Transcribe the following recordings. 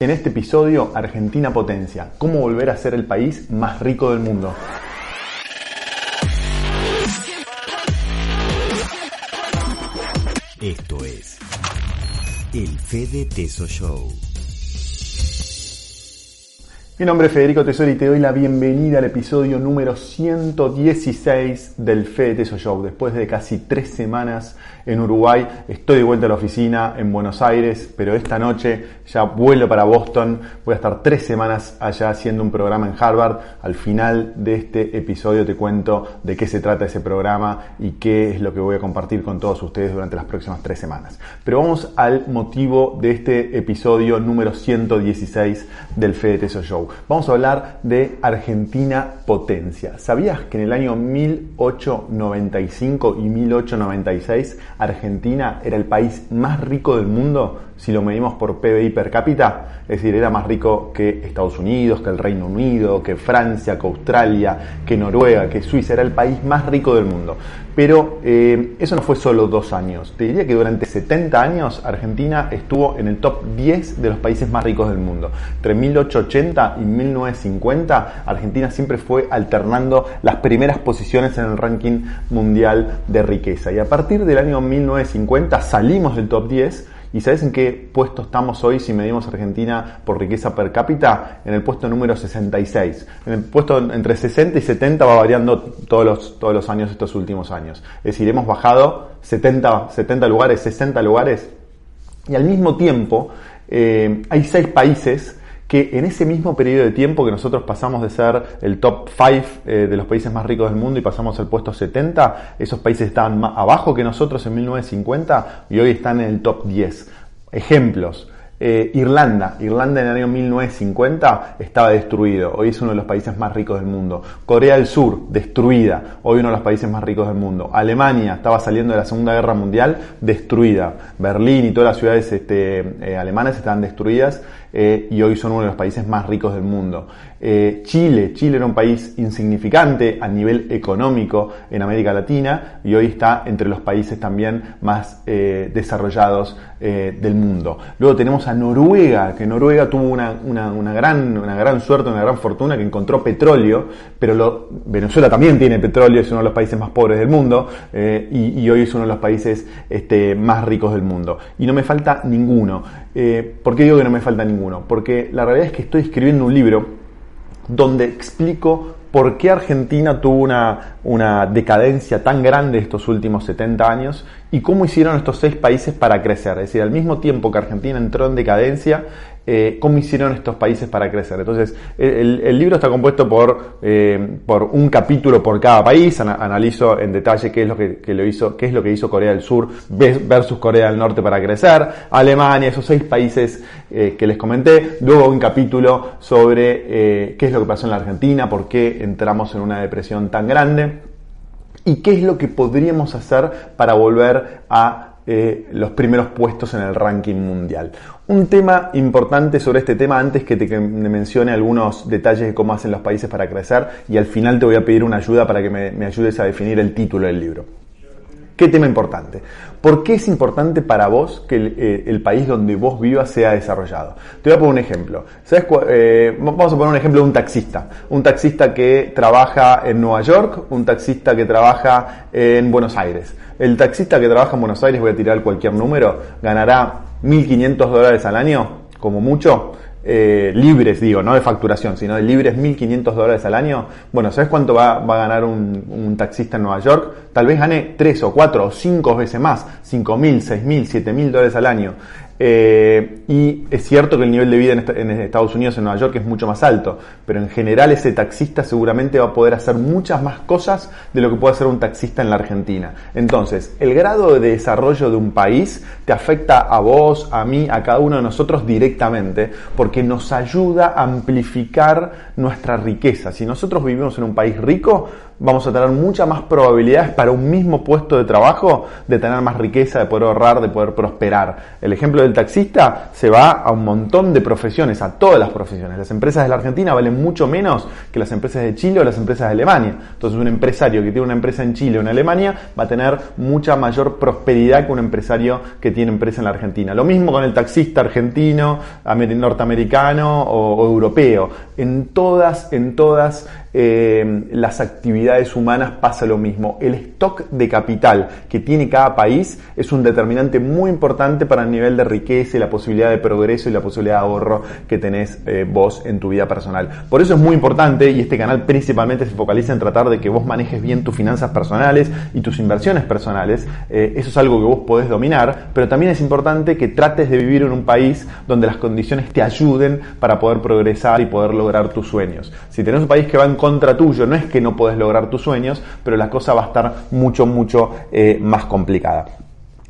En este episodio, Argentina Potencia, cómo volver a ser el país más rico del mundo. Esto es el Fede Teso Show. Mi nombre es Federico Tesoro y te doy la bienvenida al episodio número 116 del Fede Teso Show. Después de casi tres semanas en Uruguay, estoy de vuelta a la oficina en Buenos Aires, pero esta noche ya vuelo para Boston. Voy a estar tres semanas allá haciendo un programa en Harvard. Al final de este episodio te cuento de qué se trata ese programa y qué es lo que voy a compartir con todos ustedes durante las próximas tres semanas. Pero vamos al motivo de este episodio número 116 del Fede Teso Show. Vamos a hablar de Argentina Potencia. ¿Sabías que en el año 1895 y 1896 Argentina era el país más rico del mundo si lo medimos por PBI per cápita? Es decir, era más rico que Estados Unidos, que el Reino Unido, que Francia, que Australia, que Noruega, que Suiza. Era el país más rico del mundo. Pero eh, eso no fue solo dos años. Te diría que durante 70 años Argentina estuvo en el top 10 de los países más ricos del mundo. Entre 1880 y 1950, Argentina siempre fue alternando las primeras posiciones en el ranking mundial de riqueza. Y a partir del año 1950 salimos del top 10 ¿Y sabes en qué puesto estamos hoy si medimos Argentina por riqueza per cápita? En el puesto número 66. En el puesto entre 60 y 70 va variando todos los, todos los años estos últimos años. Es decir, hemos bajado 70, 70 lugares, 60 lugares. Y al mismo tiempo eh, hay seis países que en ese mismo periodo de tiempo que nosotros pasamos de ser el top 5 eh, de los países más ricos del mundo y pasamos al puesto 70, esos países estaban más abajo que nosotros en 1950 y hoy están en el top 10. Ejemplos. Eh, Irlanda, Irlanda en el año 1950 estaba destruido, hoy es uno de los países más ricos del mundo. Corea del Sur, destruida, hoy uno de los países más ricos del mundo. Alemania estaba saliendo de la Segunda Guerra Mundial, destruida. Berlín y todas las ciudades este, eh, alemanas estaban destruidas eh, y hoy son uno de los países más ricos del mundo. Chile, Chile era un país insignificante a nivel económico en América Latina y hoy está entre los países también más desarrollados del mundo. Luego tenemos a Noruega, que Noruega tuvo una, gran, una gran suerte, una gran fortuna que encontró petróleo, pero Venezuela también tiene petróleo, es uno de los países más pobres del mundo eh, y, hoy es uno de los países este, más ricos del mundo. Y no me falta ninguno. Eh, ¿Por qué digo que no me falta ninguno? Porque la realidad es que estoy escribiendo un libro donde explico por qué Argentina tuvo una, una, decadencia tan grande estos últimos 70 años y cómo hicieron estos seis países para crecer. Es decir, al mismo tiempo que Argentina entró en decadencia, eh, cómo hicieron estos países para crecer. Entonces, el, libro está compuesto por, eh, por un capítulo por cada país, analizo en detalle qué es lo que, lo hizo, qué es lo que hizo Corea del Sur versus Corea del Norte para crecer, Alemania, esos seis países eh, que les comenté, luego un capítulo sobre qué es lo que pasó en la Argentina, por qué entramos en una depresión tan grande y qué es lo que podríamos hacer para volver a eh, los primeros puestos en el ranking mundial. Un tema importante sobre este tema antes que te mencione algunos detalles de cómo hacen los países para crecer y al final te voy a pedir una ayuda para que me, ayudes a definir el título del libro. ¿Qué tema importante? ¿Por qué es importante para vos que el, eh, país donde vos vivas sea desarrollado? Te voy a poner un ejemplo. Eh, vamos a poner un ejemplo de un taxista. Un taxista que trabaja en Nueva York, un taxista que trabaja en Buenos Aires. El taxista que trabaja en Buenos Aires, voy a tirar cualquier número, ganará 1.500 dólares al año, como mucho, eh, libres, digo, no de facturación, sino de libres 1.500 dólares al año. Bueno, ¿sabes cuánto va, a ganar un, un, taxista en Nueva York? Tal vez gane 3 o 4 o 5 veces más, 5.000, 6.000, 7.000 dólares al año. Eh, y es cierto que el nivel de vida en, Estados Unidos, en Nueva York, es mucho más alto, pero en general ese taxista seguramente va a poder hacer muchas más cosas de lo que puede hacer un taxista en la Argentina. Entonces, el grado de desarrollo de un país te afecta a vos, a mí, a cada uno de nosotros directamente, porque nos ayuda a amplificar nuestra riqueza. Si nosotros vivimos en un país rico, vamos a tener muchas más probabilidades para un mismo puesto de trabajo de tener más riqueza, de poder ahorrar, de poder prosperar. El ejemplo del taxista se va a un montón de profesiones, a todas las profesiones. Las empresas de la Argentina valen mucho menos que las empresas de Chile o las empresas de Alemania. Entonces un empresario que tiene una empresa en Chile o en Alemania va a tener mucha mayor prosperidad que un empresario que tiene empresa en la Argentina. Lo mismo con el taxista argentino, norteamericano o, europeo. En todas, en todas eh, las actividades humanas pasa lo mismo. El stock de capital que tiene cada país es un determinante muy importante para el nivel de riqueza y la posibilidad de progreso y la posibilidad de ahorro que tenés eh, vos en tu vida personal. Por eso es muy importante y este canal principalmente se focaliza en tratar de que vos manejes bien tus finanzas personales y tus inversiones personales. Eh, eso es algo que vos podés dominar, pero también es importante que trates de vivir en un país donde las condiciones te ayuden para poder progresar y poder lograr tus sueños. Si tenés un país que va en contra tuyo, no es que no podés lograr tus sueños, pero la cosa va a estar mucho, mucho eh, más complicada.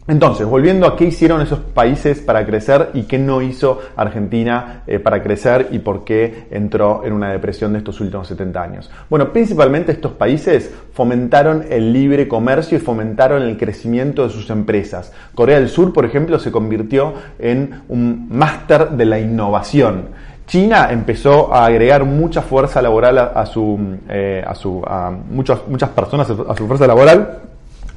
Entonces, volviendo a qué hicieron esos países para crecer y qué no hizo Argentina eh, para crecer y por qué entró en una depresión de estos últimos 70 años. Bueno, principalmente estos países fomentaron el libre comercio y fomentaron el crecimiento de sus empresas. Corea del Sur, por ejemplo, se convirtió en un máster de la innovación. China empezó a agregar mucha fuerza laboral a, su, eh, a, su, a muchas, muchas personas a su fuerza laboral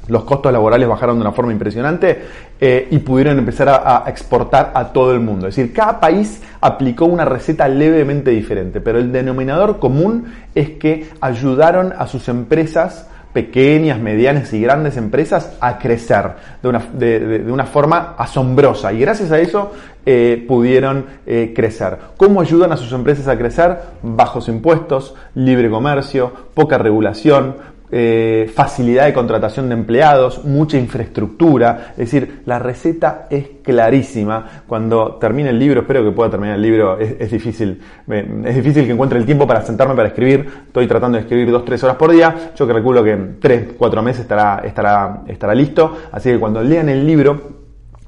los costos laborales bajaron de una forma impresionante eh, y pudieron empezar a, exportar a todo el mundo. Es decir, cada país aplicó una receta levemente diferente, pero el denominador común es que ayudaron a sus empresas pequeñas, medianas y grandes empresas a crecer de una, de, una forma asombrosa y gracias a eso eh, pudieron eh, crecer. ¿Cómo ayudan a sus empresas a crecer? Bajos impuestos, libre comercio, poca regulación, eh, facilidad de contratación de empleados, mucha infraestructura. Es decir, la receta es clarísima. Cuando termine el libro, espero que pueda terminar el libro, es, difícil, es difícil que encuentre el tiempo para sentarme para escribir. Estoy tratando de escribir dos, tres horas por día. Yo calculo que en tres, cuatro meses estará, estará, estará listo. Así que cuando lean el libro,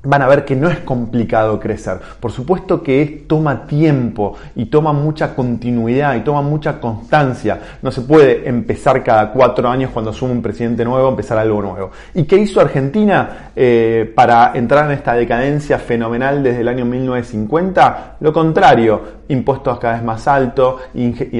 van a ver que no es complicado crecer. Por supuesto que toma tiempo y toma mucha continuidad y toma mucha constancia. No se puede empezar cada cuatro años cuando asume un presidente nuevo, empezar algo nuevo. ¿Y qué hizo Argentina eh, para entrar en esta decadencia fenomenal desde el año 1950? Lo contrario, impuestos cada vez más altos,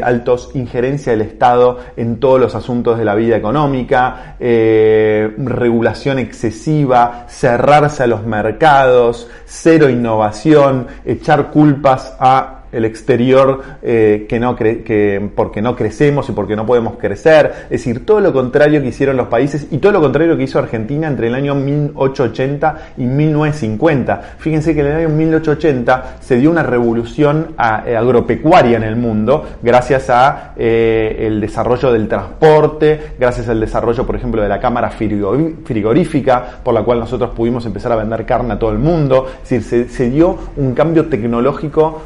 altos injerencia del Estado en todos los asuntos de la vida económica, eh, regulación excesiva, cerrarse a los mercados, mercados, cero innovación, echar culpas a el exterior eh, que no que porque no crecemos y porque no podemos crecer, es decir, todo lo contrario que hicieron los países y todo lo contrario que hizo Argentina entre el año 1880 y 1950. Fíjense que en el año 1880 se dio una revolución eh, agropecuaria en el mundo gracias a eh, el desarrollo del transporte, gracias al desarrollo, por ejemplo, de la cámara frigorífica, por la cual nosotros pudimos empezar a vender carne a todo el mundo. Es decir, se, dio un cambio tecnológico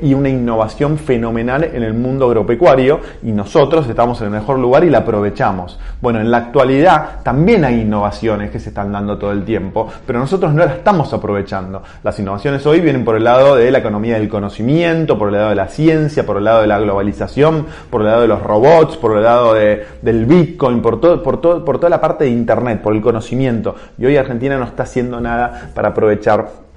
y una innovación fenomenal en el mundo agropecuario y nosotros estamos en el mejor lugar y la aprovechamos. Bueno, en la actualidad también hay innovaciones que se están dando todo el tiempo, pero nosotros no las estamos aprovechando. Las innovaciones hoy vienen por el lado de la economía del conocimiento, por el lado de la ciencia, por el lado de la globalización, por el lado de los robots, por el lado de, del Bitcoin, por, todo, por, todo, por toda la parte de Internet, por el conocimiento. Y hoy Argentina no está haciendo nada para aprovechar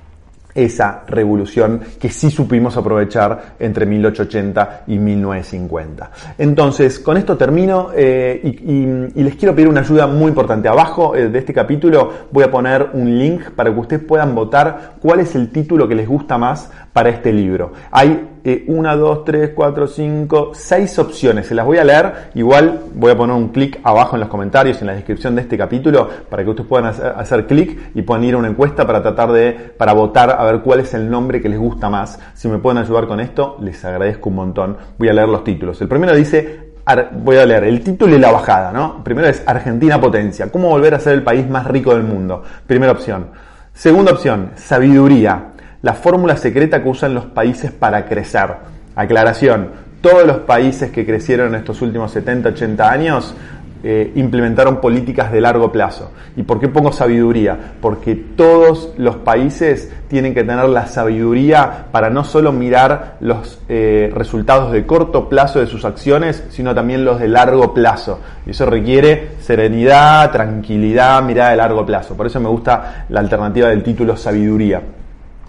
esa revolución que sí supimos aprovechar entre 1880 y 1950. Entonces, con esto termino eh, y, les quiero pedir una ayuda muy importante. Abajo eh, de este capítulo voy a poner un link para que ustedes puedan votar cuál es el título que les gusta más para este libro. Hay eh, una, dos, tres, cuatro, cinco, seis opciones. Se las voy a leer. Igual voy a poner un clic abajo en los comentarios, en la descripción de este capítulo, para que ustedes puedan hacer, clic y puedan ir a una encuesta para tratar de, para votar a ver cuál es el nombre que les gusta más. Si me pueden ayudar con esto, les agradezco un montón. Voy a leer los títulos. El primero dice voy a leer el título y la bajada, ¿no? Primero es Argentina Potencia. ¿Cómo volver a ser el país más rico del mundo? Primera opción. Segunda opción, sabiduría la fórmula secreta que usan los países para crecer. Aclaración, todos los países que crecieron en estos últimos 70, 80 años eh, implementaron políticas de largo plazo. ¿Y por qué pongo sabiduría? Porque todos los países tienen que tener la sabiduría para no solo mirar los eh, resultados de corto plazo de sus acciones, sino también los de largo plazo. Y eso requiere serenidad, tranquilidad, mirada de largo plazo. Por eso me gusta la alternativa del título sabiduría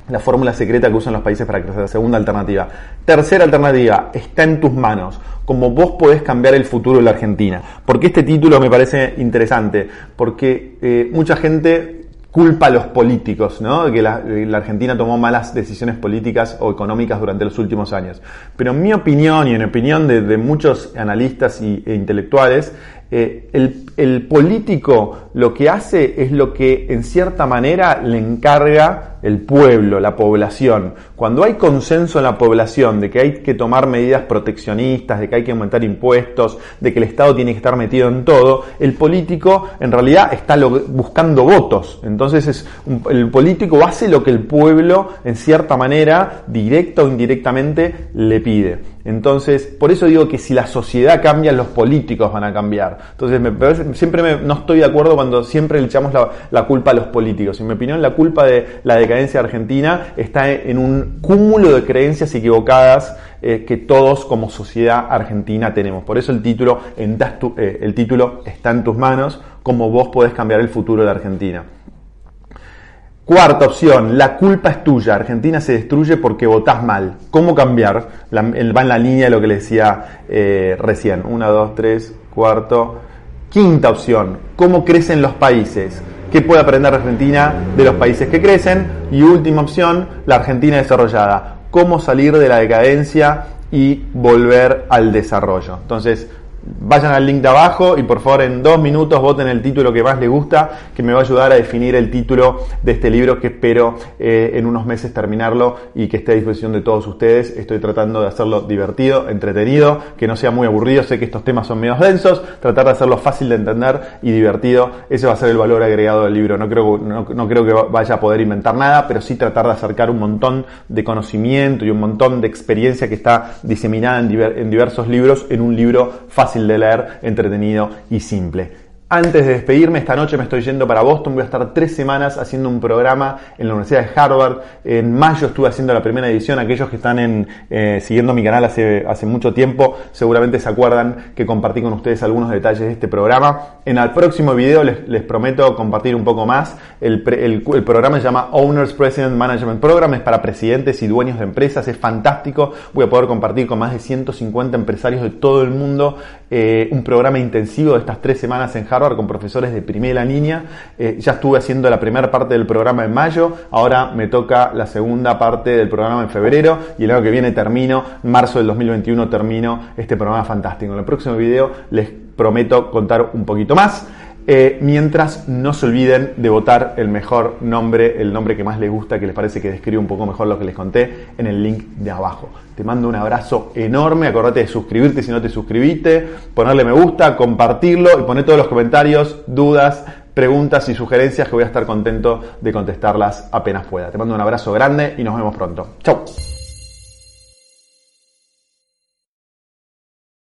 la fórmula secreta que usan los países para crecer. Segunda alternativa. Tercera alternativa, está en tus manos. Como vos podés cambiar el futuro de la Argentina. Porque este título me parece interesante? Porque eh, mucha gente culpa a los políticos, ¿no? Que la, Argentina tomó malas decisiones políticas o económicas durante los últimos años. Pero en mi opinión y en opinión de, muchos analistas y, e intelectuales, eh, el, político lo que hace es lo que en cierta manera le encarga el pueblo, la población. Cuando hay consenso en la población de que hay que tomar medidas proteccionistas, de que hay que aumentar impuestos, de que el Estado tiene que estar metido en todo, el político en realidad está buscando votos. Entonces es, el político hace lo que el pueblo en cierta manera, directa o indirectamente, le pide. Entonces, por eso digo que si la sociedad cambia, los políticos van a cambiar. Entonces, siempre no estoy de acuerdo cuando siempre le echamos la, culpa a los políticos. En mi opinión, la culpa de la decadencia argentina está en un cúmulo de creencias equivocadas eh, que todos como sociedad argentina tenemos. Por eso el título, eh, el título está en tus manos, como vos podés cambiar el futuro de Argentina. Cuarta opción, la culpa es tuya. Argentina se destruye porque votás mal. ¿Cómo cambiar? va en la línea de lo que le decía eh, recién. Una, dos, tres, cuarto. Quinta opción, ¿cómo crecen los países? ¿Qué puede aprender Argentina de los países que crecen? Y última opción, la Argentina desarrollada. ¿Cómo salir de la decadencia y volver al desarrollo? Entonces, vayan al link de abajo y por favor en dos minutos voten el título que más les gusta, que me va a ayudar a definir el título de este libro que espero eh, en unos meses terminarlo y que esté a disposición de todos ustedes. Estoy tratando de hacerlo divertido, entretenido, que no sea muy aburrido. Sé que estos temas son medio densos, tratar de hacerlo fácil de entender y divertido. Ese va a ser el valor agregado del libro. No creo, no, creo que vaya a poder inventar nada, pero sí tratar de acercar un montón de conocimiento y un montón de experiencia que está diseminada en diversos libros en un libro fácil de leer, entretenido y simple. Antes de despedirme, esta noche me estoy yendo para Boston. Voy a estar tres semanas haciendo un programa en la Universidad de Harvard. En mayo estuve haciendo la primera edición. Aquellos que están eh, siguiendo mi canal hace, mucho tiempo seguramente se acuerdan que compartí con ustedes algunos detalles de este programa. En el próximo video les, prometo compartir un poco más. El, el, programa se llama Owners President Management Program. Es para presidentes y dueños de empresas. Es fantástico. Voy a poder compartir con más de 150 empresarios de todo el mundo eh, un programa intensivo de estas tres semanas en Harvard con profesores de primera línea. Eh, ya estuve haciendo la primera parte del programa en mayo, ahora me toca la segunda parte del programa en febrero y el año que viene termino, marzo del 2021 termino este programa fantástico. En el próximo video les prometo contar un poquito más. Eh, mientras no se olviden de votar el mejor nombre, el nombre que más les gusta, que les parece que describe un poco mejor lo que les conté, en el link de abajo. Te mando un abrazo enorme, acordate de suscribirte si no te suscribiste, ponerle me gusta, compartirlo y poner todos los comentarios, dudas, preguntas y sugerencias que voy a estar contento de contestarlas apenas pueda. Te mando un abrazo grande y nos vemos pronto. Chao.